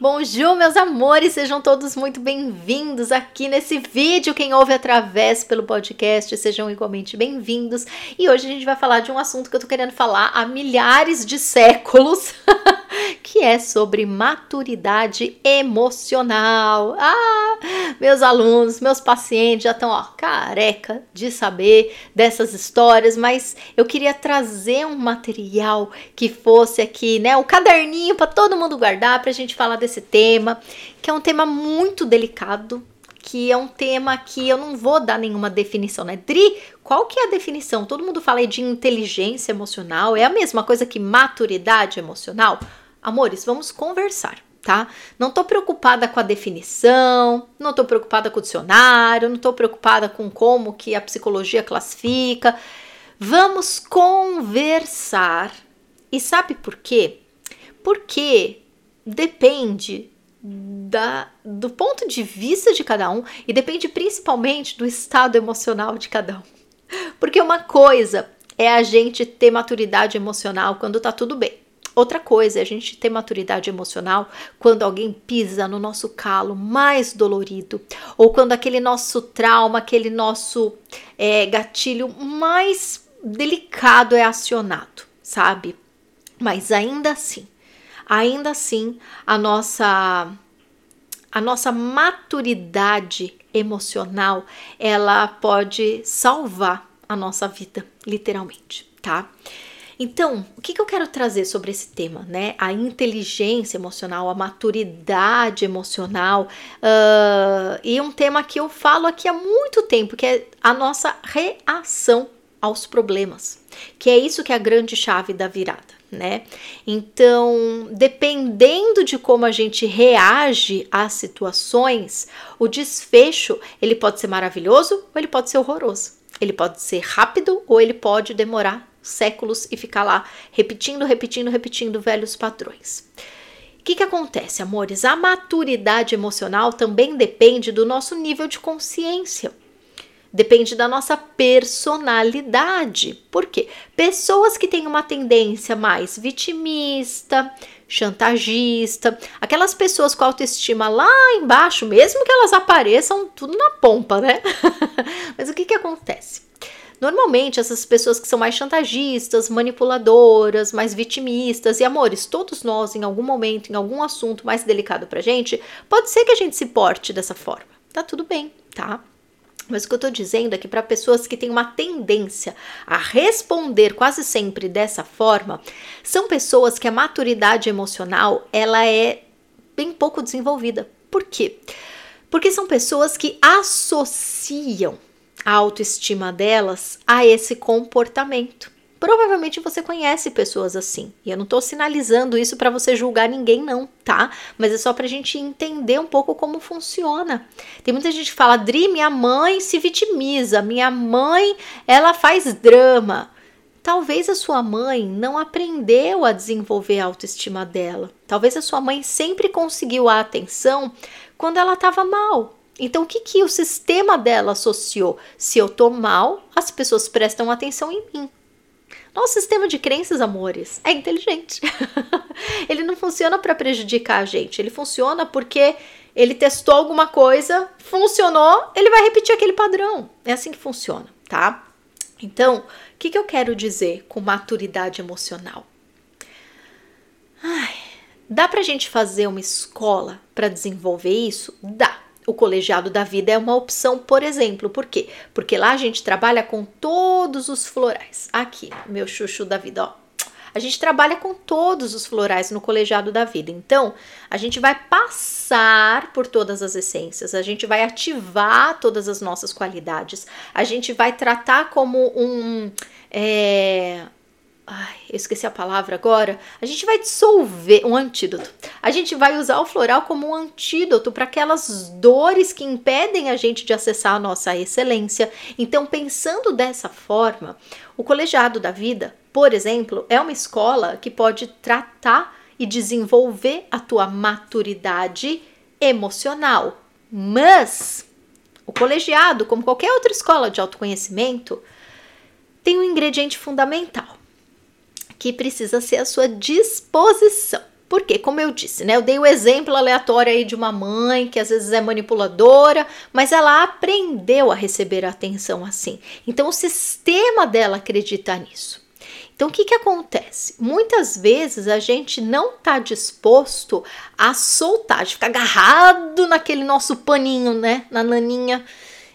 Bonjour, meus amores, sejam todos muito bem-vindos aqui nesse vídeo. Quem ouve através pelo podcast, sejam igualmente bem-vindos. E hoje a gente vai falar de um assunto que eu tô querendo falar há milhares de séculos, que é sobre maturidade emocional. Ah, meus alunos, meus pacientes já estão, ó, careca de saber dessas histórias, mas eu queria trazer um material que fosse aqui, né, o caderninho para todo mundo guardar pra gente falar desse esse tema, que é um tema muito delicado, que é um tema que eu não vou dar nenhuma definição, né? Dri, qual que é a definição? Todo mundo fala de inteligência emocional, é a mesma coisa que maturidade emocional? Amores, vamos conversar, tá? Não tô preocupada com a definição, não tô preocupada com o dicionário, não tô preocupada com como que a psicologia classifica. Vamos conversar. E sabe por quê? Porque depende da, do ponto de vista de cada um e depende principalmente do estado emocional de cada um. Porque uma coisa é a gente ter maturidade emocional quando tá tudo bem. Outra coisa é a gente ter maturidade emocional quando alguém pisa no nosso calo mais dolorido, ou quando aquele nosso trauma, aquele nosso é, gatilho mais delicado é acionado, sabe? Mas ainda assim, ainda assim a nossa a nossa maturidade emocional, ela pode salvar a nossa vida, literalmente, tá? Então, o que, que eu quero trazer sobre esse tema, né? A inteligência emocional, a maturidade emocional, uh, e um tema que eu falo aqui há muito tempo, que é a nossa reação aos problemas, que é isso que é a grande chave da virada né? Então, dependendo de como a gente reage às situações, o desfecho ele pode ser maravilhoso ou ele pode ser horroroso. Ele pode ser rápido ou ele pode demorar séculos e ficar lá repetindo, repetindo, repetindo velhos padrões. O que, que acontece, amores? A maturidade emocional também depende do nosso nível de consciência. Depende da nossa personalidade. Por quê? Pessoas que têm uma tendência mais vitimista, chantagista, aquelas pessoas com autoestima lá embaixo, mesmo que elas apareçam tudo na pompa, né? Mas o que que acontece? Normalmente, essas pessoas que são mais chantagistas, manipuladoras, mais vitimistas e amores, todos nós, em algum momento, em algum assunto mais delicado pra gente, pode ser que a gente se porte dessa forma. Tá tudo bem, tá? Mas o que eu estou dizendo é que para pessoas que têm uma tendência a responder quase sempre dessa forma, são pessoas que a maturidade emocional ela é bem pouco desenvolvida. Por quê? Porque são pessoas que associam a autoestima delas a esse comportamento. Provavelmente você conhece pessoas assim. E eu não estou sinalizando isso para você julgar ninguém, não, tá? Mas é só para a gente entender um pouco como funciona. Tem muita gente que fala, Dri, minha mãe se vitimiza, minha mãe, ela faz drama. Talvez a sua mãe não aprendeu a desenvolver a autoestima dela. Talvez a sua mãe sempre conseguiu a atenção quando ela estava mal. Então, o que, que o sistema dela associou? Se eu tô mal, as pessoas prestam atenção em mim. Nosso sistema de crenças, amores, é inteligente. ele não funciona para prejudicar a gente, ele funciona porque ele testou alguma coisa, funcionou, ele vai repetir aquele padrão. É assim que funciona, tá? Então, o que, que eu quero dizer com maturidade emocional? Ai, dá pra gente fazer uma escola para desenvolver isso? Dá o colegiado da vida é uma opção, por exemplo. Por quê? Porque lá a gente trabalha com todos os florais. Aqui, meu chuchu da vida, ó. A gente trabalha com todos os florais no colegiado da vida. Então, a gente vai passar por todas as essências, a gente vai ativar todas as nossas qualidades, a gente vai tratar como um. É, Ai, eu esqueci a palavra agora. A gente vai dissolver um antídoto. A gente vai usar o floral como um antídoto para aquelas dores que impedem a gente de acessar a nossa excelência. Então, pensando dessa forma, o colegiado da vida, por exemplo, é uma escola que pode tratar e desenvolver a tua maturidade emocional. Mas o colegiado, como qualquer outra escola de autoconhecimento, tem um ingrediente fundamental que precisa ser a sua disposição. Porque, como eu disse, né? Eu dei o exemplo aleatório aí de uma mãe que às vezes é manipuladora, mas ela aprendeu a receber atenção assim. Então o sistema dela acredita nisso. Então o que, que acontece? Muitas vezes a gente não está disposto a soltar, de ficar agarrado naquele nosso paninho, né? Na naninha.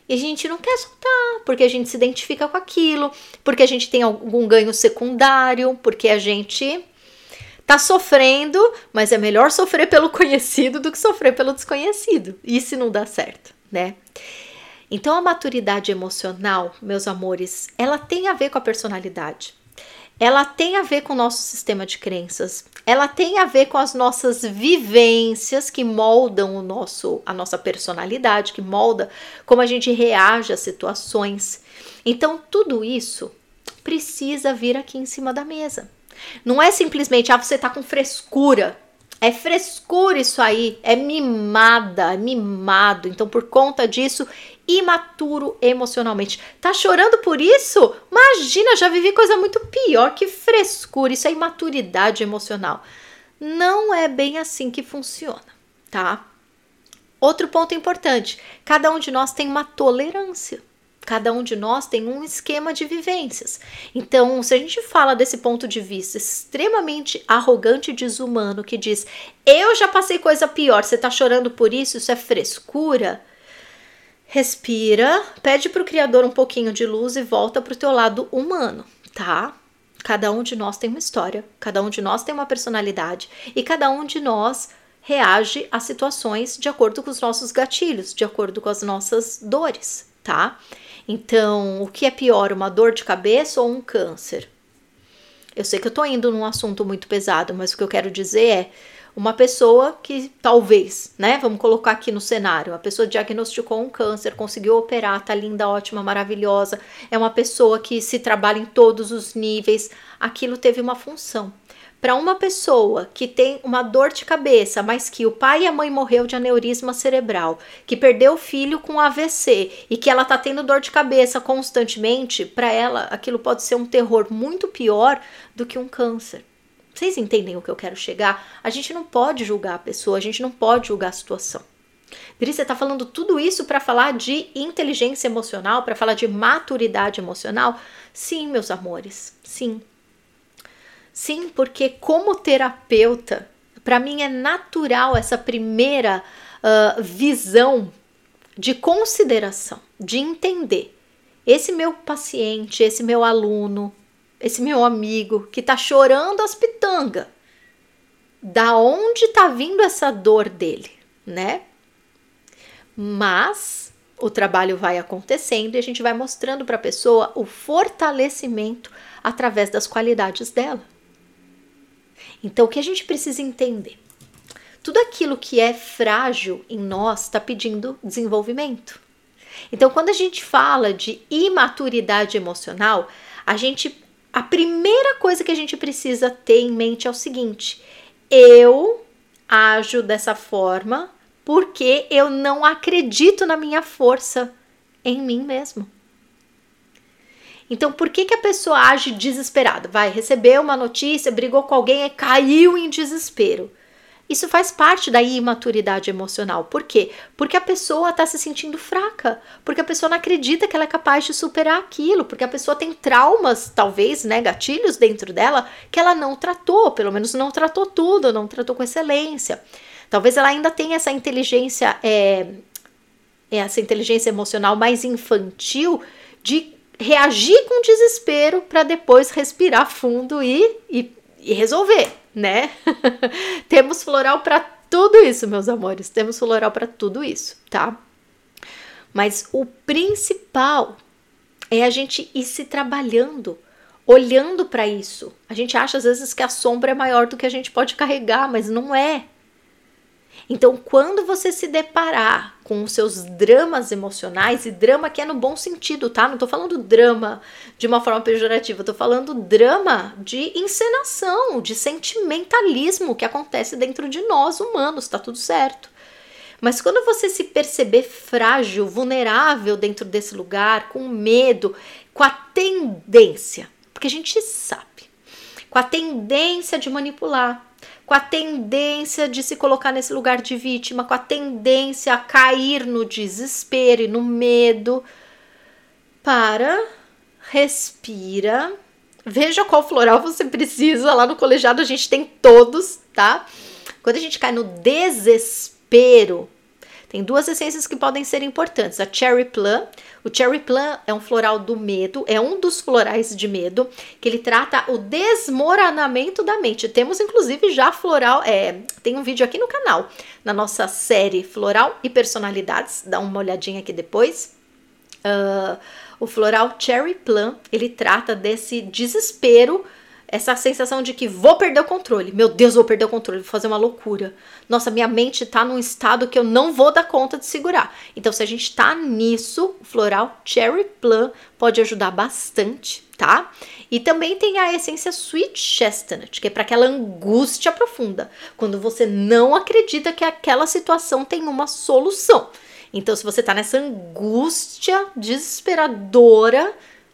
E a gente não quer soltar, porque a gente se identifica com aquilo, porque a gente tem algum ganho secundário, porque a gente tá sofrendo, mas é melhor sofrer pelo conhecido do que sofrer pelo desconhecido. E se não dá certo, né? Então a maturidade emocional, meus amores, ela tem a ver com a personalidade. Ela tem a ver com o nosso sistema de crenças. Ela tem a ver com as nossas vivências que moldam o nosso a nossa personalidade, que molda como a gente reage às situações. Então tudo isso precisa vir aqui em cima da mesa. Não é simplesmente, ah, você tá com frescura. É frescura isso aí, é mimada, é mimado. Então, por conta disso, imaturo emocionalmente. Tá chorando por isso? Imagina, já vivi coisa muito pior que frescura. Isso é imaturidade emocional. Não é bem assim que funciona, tá? Outro ponto importante: cada um de nós tem uma tolerância. Cada um de nós tem um esquema de vivências. Então, se a gente fala desse ponto de vista extremamente arrogante e desumano, que diz: Eu já passei coisa pior, você tá chorando por isso, isso é frescura. Respira, pede pro Criador um pouquinho de luz e volta pro teu lado humano, tá? Cada um de nós tem uma história, cada um de nós tem uma personalidade e cada um de nós reage a situações de acordo com os nossos gatilhos, de acordo com as nossas dores, tá? Então, o que é pior, uma dor de cabeça ou um câncer? Eu sei que eu tô indo num assunto muito pesado, mas o que eu quero dizer é uma pessoa que talvez, né? Vamos colocar aqui no cenário, a pessoa diagnosticou um câncer, conseguiu operar, tá linda, ótima, maravilhosa. É uma pessoa que se trabalha em todos os níveis. Aquilo teve uma função para uma pessoa que tem uma dor de cabeça, mas que o pai e a mãe morreu de aneurisma cerebral, que perdeu o filho com AVC e que ela tá tendo dor de cabeça constantemente, para ela aquilo pode ser um terror muito pior do que um câncer. Vocês entendem o que eu quero chegar? A gente não pode julgar a pessoa, a gente não pode julgar a situação. Dri, você está falando tudo isso para falar de inteligência emocional, para falar de maturidade emocional? Sim, meus amores, sim. Sim, porque como terapeuta, para mim é natural essa primeira uh, visão de consideração, de entender esse meu paciente, esse meu aluno, esse meu amigo que tá chorando as pitangas. Da onde tá vindo essa dor dele, né? Mas o trabalho vai acontecendo e a gente vai mostrando para a pessoa o fortalecimento através das qualidades dela. Então, o que a gente precisa entender? Tudo aquilo que é frágil em nós está pedindo desenvolvimento. Então, quando a gente fala de imaturidade emocional, a gente a primeira coisa que a gente precisa ter em mente é o seguinte: eu ajo dessa forma porque eu não acredito na minha força em mim mesmo. Então, por que, que a pessoa age desesperada? Vai, recebeu uma notícia, brigou com alguém e caiu em desespero. Isso faz parte da imaturidade emocional. Por quê? Porque a pessoa está se sentindo fraca, porque a pessoa não acredita que ela é capaz de superar aquilo, porque a pessoa tem traumas, talvez, né, gatilhos dentro dela que ela não tratou, pelo menos não tratou tudo, não tratou com excelência. Talvez ela ainda tenha essa inteligência, é, essa inteligência emocional mais infantil de reagir com desespero para depois respirar fundo e, e, e resolver, né? Temos floral para tudo isso, meus amores. Temos floral para tudo isso, tá? Mas o principal é a gente ir se trabalhando, olhando para isso. A gente acha às vezes que a sombra é maior do que a gente pode carregar, mas não é. Então, quando você se deparar com os seus dramas emocionais, e drama que é no bom sentido, tá? Não tô falando drama de uma forma pejorativa, tô falando drama de encenação, de sentimentalismo que acontece dentro de nós humanos, tá tudo certo. Mas quando você se perceber frágil, vulnerável dentro desse lugar, com medo, com a tendência, porque a gente sabe, com a tendência de manipular, com a tendência de se colocar nesse lugar de vítima, com a tendência a cair no desespero e no medo. Para, respira, veja qual floral você precisa. Lá no colegiado a gente tem todos, tá? Quando a gente cai no desespero, tem duas essências que podem ser importantes. A Cherry Plum. O Cherry Plum é um floral do medo, é um dos florais de medo, que ele trata o desmoronamento da mente. Temos, inclusive, já floral. É, tem um vídeo aqui no canal, na nossa série Floral e Personalidades. Dá uma olhadinha aqui depois. Uh, o floral Cherry Plum, ele trata desse desespero essa sensação de que vou perder o controle. Meu Deus, vou perder o controle, vou fazer uma loucura. Nossa, minha mente tá num estado que eu não vou dar conta de segurar. Então, se a gente tá nisso, o floral Cherry Plum pode ajudar bastante, tá? E também tem a essência Sweet Chestnut, que é para aquela angústia profunda, quando você não acredita que aquela situação tem uma solução. Então, se você tá nessa angústia desesperadora,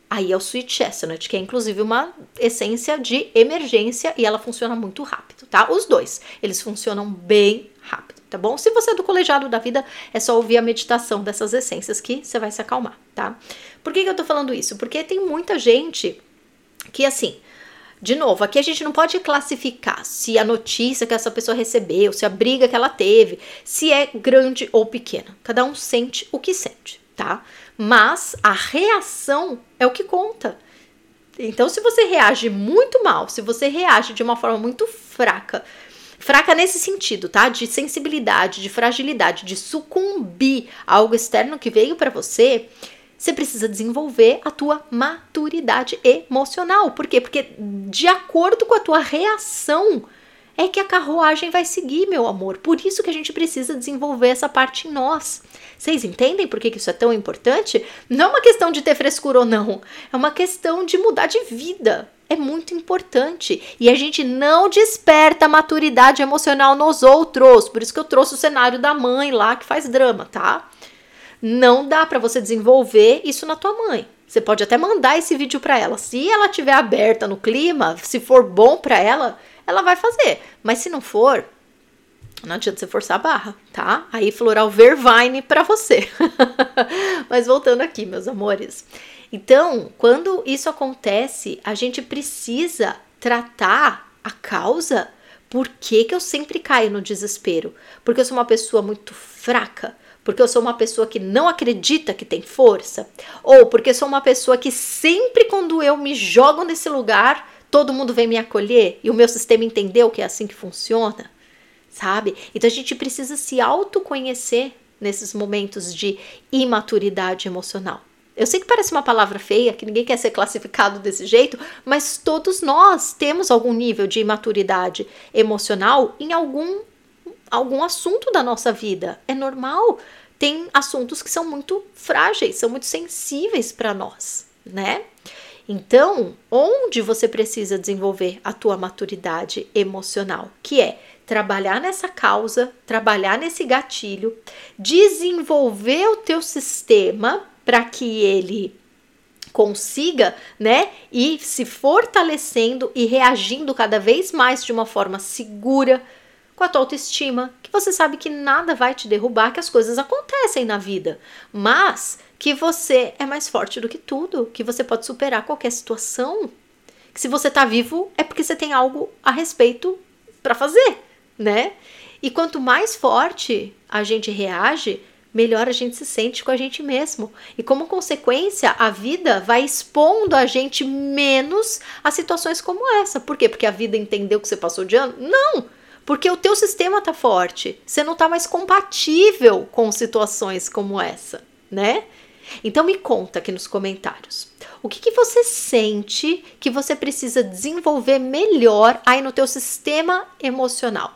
Aí é o Sweet Chestnut, que é inclusive uma essência de emergência e ela funciona muito rápido, tá? Os dois, eles funcionam bem rápido, tá bom? Se você é do colegiado da vida, é só ouvir a meditação dessas essências que você vai se acalmar, tá? Por que, que eu tô falando isso? Porque tem muita gente que, assim, de novo, aqui a gente não pode classificar se a notícia que essa pessoa recebeu, se a briga que ela teve, se é grande ou pequena. Cada um sente o que sente, tá? Mas a reação é o que conta. Então, se você reage muito mal, se você reage de uma forma muito fraca, fraca nesse sentido, tá? De sensibilidade, de fragilidade, de sucumbir a algo externo que veio para você, você precisa desenvolver a tua maturidade emocional. Por quê? Porque de acordo com a tua reação, é que a carruagem vai seguir, meu amor. Por isso que a gente precisa desenvolver essa parte em nós. Vocês entendem por que isso é tão importante? Não é uma questão de ter frescura ou não, é uma questão de mudar de vida. É muito importante. E a gente não desperta maturidade emocional nos outros. Por isso que eu trouxe o cenário da mãe lá que faz drama, tá? Não dá para você desenvolver isso na tua mãe. Você pode até mandar esse vídeo para ela. Se ela estiver aberta no clima, se for bom para ela, ela vai fazer. Mas se não for, não adianta você forçar a barra, tá? Aí floral vervine para você. Mas voltando aqui, meus amores. Então, quando isso acontece, a gente precisa tratar a causa. Por que, que eu sempre caio no desespero? Porque eu sou uma pessoa muito fraca? Porque eu sou uma pessoa que não acredita que tem força? Ou porque sou uma pessoa que sempre quando eu me jogo nesse lugar, todo mundo vem me acolher e o meu sistema entendeu que é assim que funciona, sabe? Então a gente precisa se autoconhecer nesses momentos de imaturidade emocional. Eu sei que parece uma palavra feia, que ninguém quer ser classificado desse jeito, mas todos nós temos algum nível de imaturidade emocional em algum algum assunto da nossa vida. É normal. Tem assuntos que são muito frágeis, são muito sensíveis para nós, né? Então, onde você precisa desenvolver a tua maturidade emocional, que é trabalhar nessa causa, trabalhar nesse gatilho, desenvolver o teu sistema para que ele consiga, né, ir se fortalecendo e reagindo cada vez mais de uma forma segura com a tua autoestima, que você sabe que nada vai te derrubar, que as coisas acontecem na vida, mas que você é mais forte do que tudo, que você pode superar qualquer situação. Que se você tá vivo é porque você tem algo a respeito para fazer, né? E quanto mais forte a gente reage, melhor a gente se sente com a gente mesmo. E como consequência, a vida vai expondo a gente menos a situações como essa. Por quê? Porque a vida entendeu que você passou de ano? Não! Porque o teu sistema tá forte. Você não tá mais compatível com situações como essa, né? Então me conta aqui nos comentários. O que, que você sente que você precisa desenvolver melhor aí no teu sistema emocional?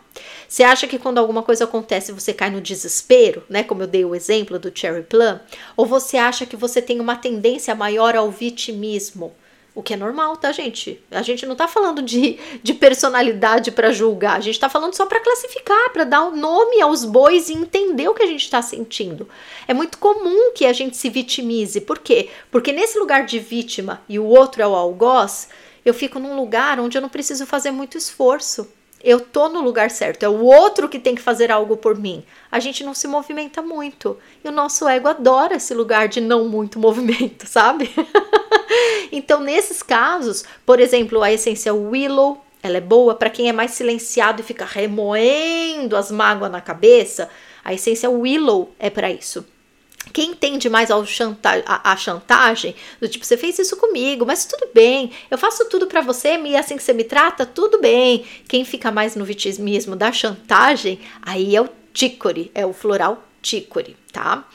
Você acha que quando alguma coisa acontece você cai no desespero, né? Como eu dei o exemplo do Cherry Plum? Ou você acha que você tem uma tendência maior ao vitimismo? O que é normal, tá, gente? A gente não tá falando de, de personalidade para julgar, a gente tá falando só para classificar, para dar um nome aos bois e entender o que a gente tá sentindo. É muito comum que a gente se vitimize. Por quê? Porque nesse lugar de vítima e o outro é o algoz, eu fico num lugar onde eu não preciso fazer muito esforço. Eu tô no lugar certo, é o outro que tem que fazer algo por mim. A gente não se movimenta muito. E o nosso ego adora esse lugar de não muito movimento, sabe? então, nesses casos, por exemplo, a essência Willow, ela é boa para quem é mais silenciado e fica remoendo as mágoas na cabeça. A essência Willow é para isso. Quem tende mais ao chanta a, a, chantagem, do tipo, você fez isso comigo, mas tudo bem, eu faço tudo para você e assim que você me trata, tudo bem. Quem fica mais no vitimismo da chantagem, aí é o tícore, é o floral tícore, tá?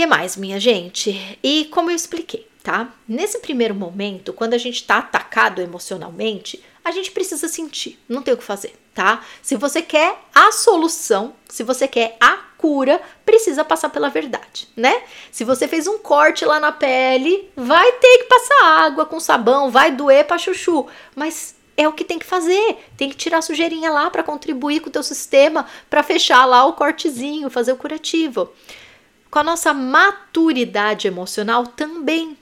que mais, minha gente? E como eu expliquei, tá? Nesse primeiro momento, quando a gente tá atacado emocionalmente, a gente precisa sentir, não tem o que fazer, tá? Se você quer a solução, se você quer a cura, precisa passar pela verdade, né? Se você fez um corte lá na pele, vai ter que passar água com sabão, vai doer pra chuchu, mas é o que tem que fazer. Tem que tirar a sujeirinha lá para contribuir com o teu sistema, para fechar lá o cortezinho, fazer o curativo. Com a nossa maturidade emocional também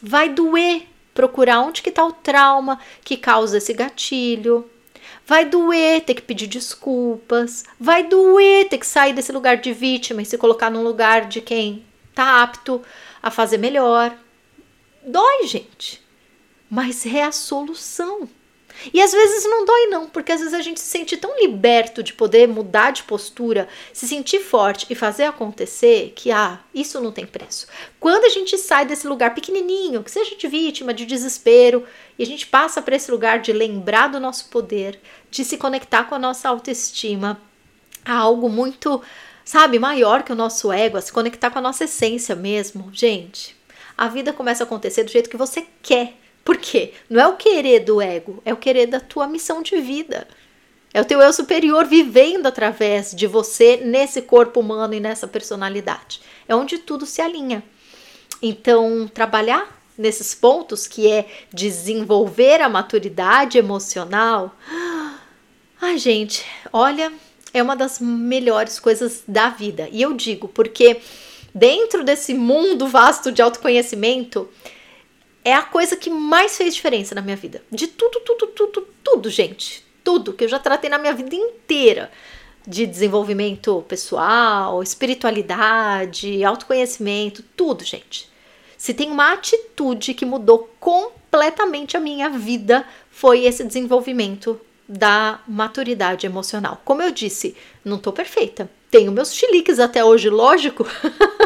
vai doer procurar onde que está o trauma que causa esse gatilho. Vai doer ter que pedir desculpas, vai doer ter que sair desse lugar de vítima e se colocar num lugar de quem tá apto a fazer melhor. Dói, gente, mas é a solução. E às vezes não dói, não, porque às vezes a gente se sente tão liberto de poder mudar de postura, se sentir forte e fazer acontecer que, ah, isso não tem preço. Quando a gente sai desse lugar pequenininho, que seja de vítima, de desespero, e a gente passa para esse lugar de lembrar do nosso poder, de se conectar com a nossa autoestima, a algo muito, sabe, maior que o nosso ego, a se conectar com a nossa essência mesmo, gente. A vida começa a acontecer do jeito que você quer por quê? Não é o querer do ego, é o querer da tua missão de vida. É o teu eu superior vivendo através de você nesse corpo humano e nessa personalidade. É onde tudo se alinha. Então, trabalhar nesses pontos que é desenvolver a maturidade emocional. Ai, gente, olha, é uma das melhores coisas da vida. E eu digo porque dentro desse mundo vasto de autoconhecimento, é a coisa que mais fez diferença na minha vida. De tudo, tudo, tudo, tudo, gente. Tudo que eu já tratei na minha vida inteira. De desenvolvimento pessoal, espiritualidade, autoconhecimento, tudo, gente. Se tem uma atitude que mudou completamente a minha vida, foi esse desenvolvimento da maturidade emocional. Como eu disse, não tô perfeita. Tenho meus chiliques até hoje, lógico.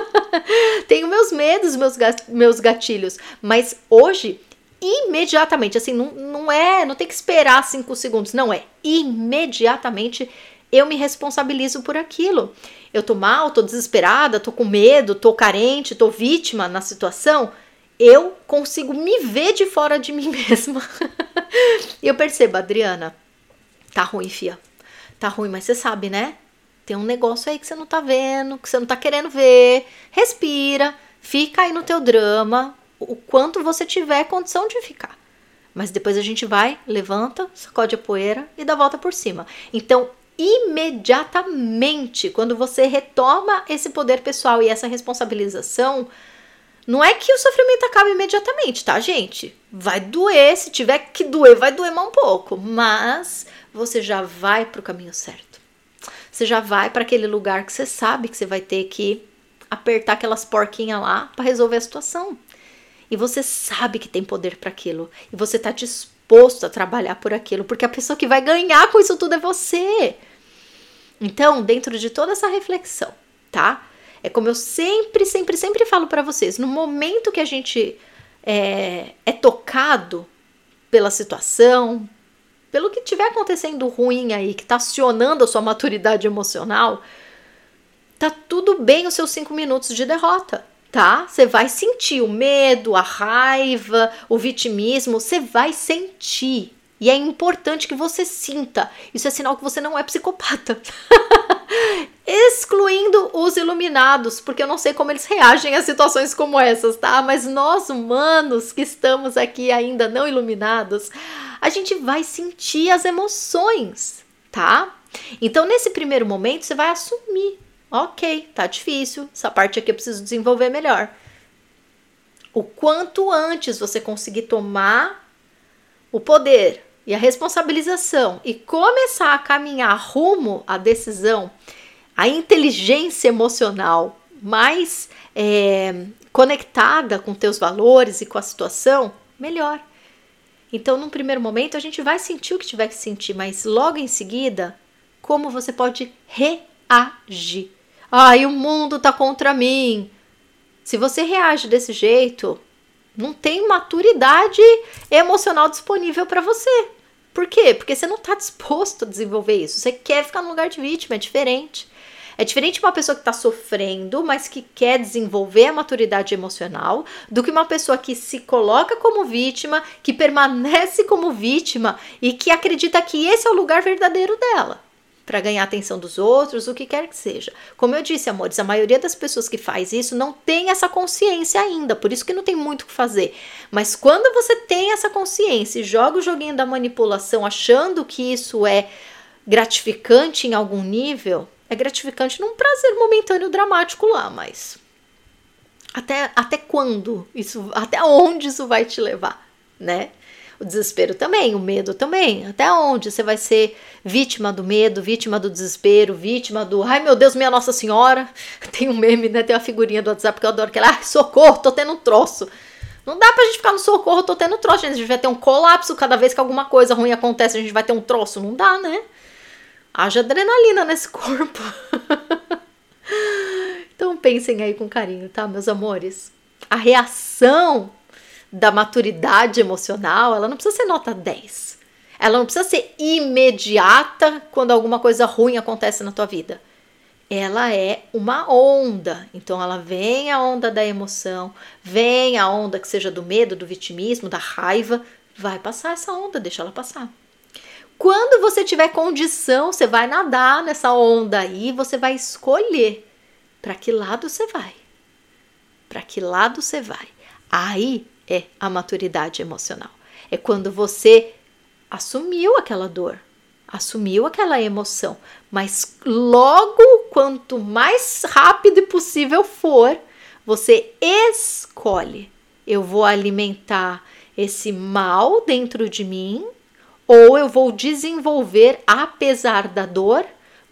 Tenho meus medos, meus, gatilhos. Mas hoje, imediatamente, assim, não, não é, não tem que esperar cinco segundos, não é. Imediatamente eu me responsabilizo por aquilo. Eu tô mal, tô desesperada, tô com medo, tô carente, tô vítima na situação. Eu consigo me ver de fora de mim mesma. e eu percebo, Adriana, tá ruim, fia. Tá ruim, mas você sabe, né? Tem um negócio aí que você não tá vendo, que você não tá querendo ver. Respira, fica aí no teu drama, o quanto você tiver condição de ficar. Mas depois a gente vai, levanta, sacode a poeira e dá volta por cima. Então, imediatamente, quando você retoma esse poder pessoal e essa responsabilização, não é que o sofrimento acabe imediatamente, tá, gente? Vai doer, se tiver que doer, vai doer mais um pouco, mas você já vai para o caminho certo você já vai para aquele lugar que você sabe que você vai ter que apertar aquelas porquinhas lá para resolver a situação. E você sabe que tem poder para aquilo. E você está disposto a trabalhar por aquilo, porque a pessoa que vai ganhar com isso tudo é você. Então, dentro de toda essa reflexão, tá? É como eu sempre, sempre, sempre falo para vocês: no momento que a gente é, é tocado pela situação, pelo que tiver acontecendo ruim aí, que tá acionando a sua maturidade emocional, tá tudo bem os seus cinco minutos de derrota, tá? Você vai sentir o medo, a raiva, o vitimismo, você vai sentir. E é importante que você sinta. Isso é sinal que você não é psicopata. Excluindo os iluminados, porque eu não sei como eles reagem a situações como essas, tá? Mas nós humanos que estamos aqui ainda não iluminados, a gente vai sentir as emoções, tá? Então, nesse primeiro momento, você vai assumir: ok, tá difícil, essa parte aqui eu preciso desenvolver melhor. O quanto antes você conseguir tomar o poder e a responsabilização e começar a caminhar rumo à decisão, a inteligência emocional mais é, conectada com teus valores e com a situação, melhor. Então, num primeiro momento, a gente vai sentir o que tiver que sentir, mas logo em seguida, como você pode reagir? Ai, o mundo tá contra mim. Se você reage desse jeito, não tem maturidade emocional disponível para você. Por quê? Porque você não está disposto a desenvolver isso. Você quer ficar no lugar de vítima, é diferente. É diferente uma pessoa que está sofrendo, mas que quer desenvolver a maturidade emocional, do que uma pessoa que se coloca como vítima, que permanece como vítima e que acredita que esse é o lugar verdadeiro dela para ganhar a atenção dos outros, o que quer que seja. Como eu disse, amores, a maioria das pessoas que faz isso não tem essa consciência ainda, por isso que não tem muito o que fazer. Mas quando você tem essa consciência e joga o joguinho da manipulação achando que isso é gratificante em algum nível, é gratificante num prazer momentâneo dramático lá, mas até, até quando isso, até onde isso vai te levar, né? O desespero também, o medo também. Até onde você vai ser vítima do medo, vítima do desespero, vítima do ai meu Deus, minha Nossa Senhora. Tem um meme, né? Tem uma figurinha do WhatsApp que eu adoro, que ela, ah, socorro, tô tendo um troço. Não dá pra gente ficar no socorro, tô tendo um troço. A gente vai ter um colapso cada vez que alguma coisa ruim acontece, a gente vai ter um troço. Não dá, né? Haja adrenalina nesse corpo. então pensem aí com carinho, tá, meus amores? A reação da maturidade emocional, ela não precisa ser nota 10. Ela não precisa ser imediata quando alguma coisa ruim acontece na tua vida. Ela é uma onda. Então ela vem a onda da emoção, vem a onda que seja do medo, do vitimismo, da raiva, vai passar essa onda, deixa ela passar. Quando você tiver condição, você vai nadar nessa onda aí, você vai escolher para que lado você vai. Para que lado você vai. Aí é a maturidade emocional. É quando você assumiu aquela dor, assumiu aquela emoção, mas logo quanto mais rápido possível for, você escolhe. Eu vou alimentar esse mal dentro de mim ou eu vou desenvolver apesar da dor,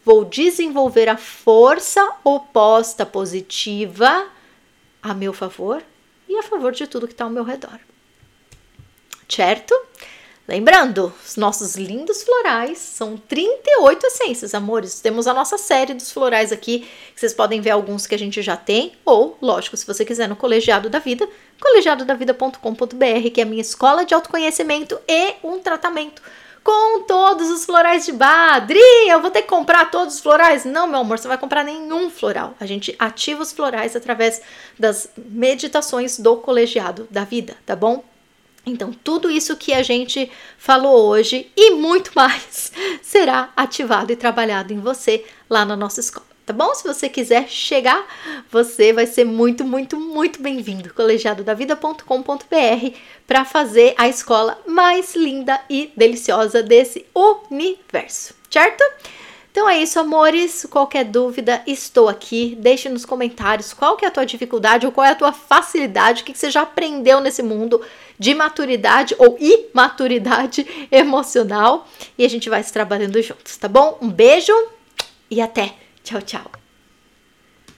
vou desenvolver a força oposta positiva a meu favor e a favor de tudo que está ao meu redor. Certo? Lembrando, os nossos lindos florais são 38 essências, amores. Temos a nossa série dos florais aqui, vocês podem ver alguns que a gente já tem, ou, lógico, se você quiser no Colegiado da Vida, colegiadodavida.com.br, que é a minha escola de autoconhecimento e um tratamento com todos os florais de Badri. Eu vou ter que comprar todos os florais? Não, meu amor, você vai comprar nenhum floral. A gente ativa os florais através das meditações do colegiado da vida, tá bom? Então, tudo isso que a gente falou hoje e muito mais será ativado e trabalhado em você lá na nossa escola tá bom? Se você quiser chegar, você vai ser muito, muito, muito bem-vindo. colegiadodavida.com.br para fazer a escola mais linda e deliciosa desse universo, certo? Então é isso, amores. Qualquer dúvida, estou aqui. Deixe nos comentários qual que é a tua dificuldade ou qual é a tua facilidade, o que, que você já aprendeu nesse mundo de maturidade ou imaturidade emocional. E a gente vai se trabalhando juntos, tá bom? Um beijo e até! Tchau, tchau.